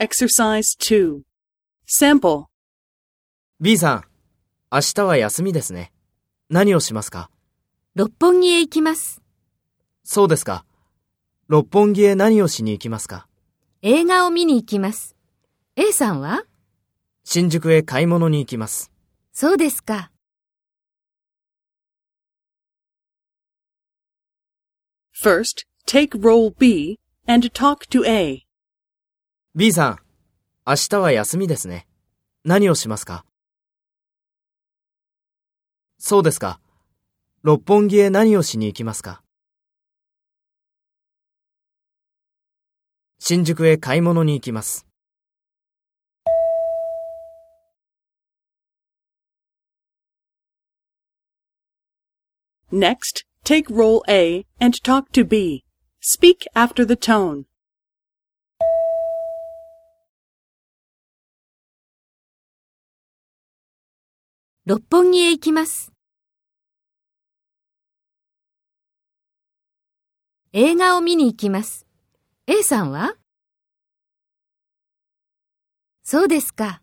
Exercise 2. Sample. B さん、明日は休みですね。何をしますか？六本木へ行きます。そうですか。六本木へ何をしに行きますか？映画を見に行きます。A さんは？新宿へ買い物に行きます。そうですか。First, take role B and talk to A. B さん、明日は休みですね。何をしますか？そうですか。六本木へ何をしに行きますか？新宿へ買い物に行きます。Next, take role A and talk to B. Speak after the tone. 六本木へ行きます。映画を見に行きます。A さんは？そうですか。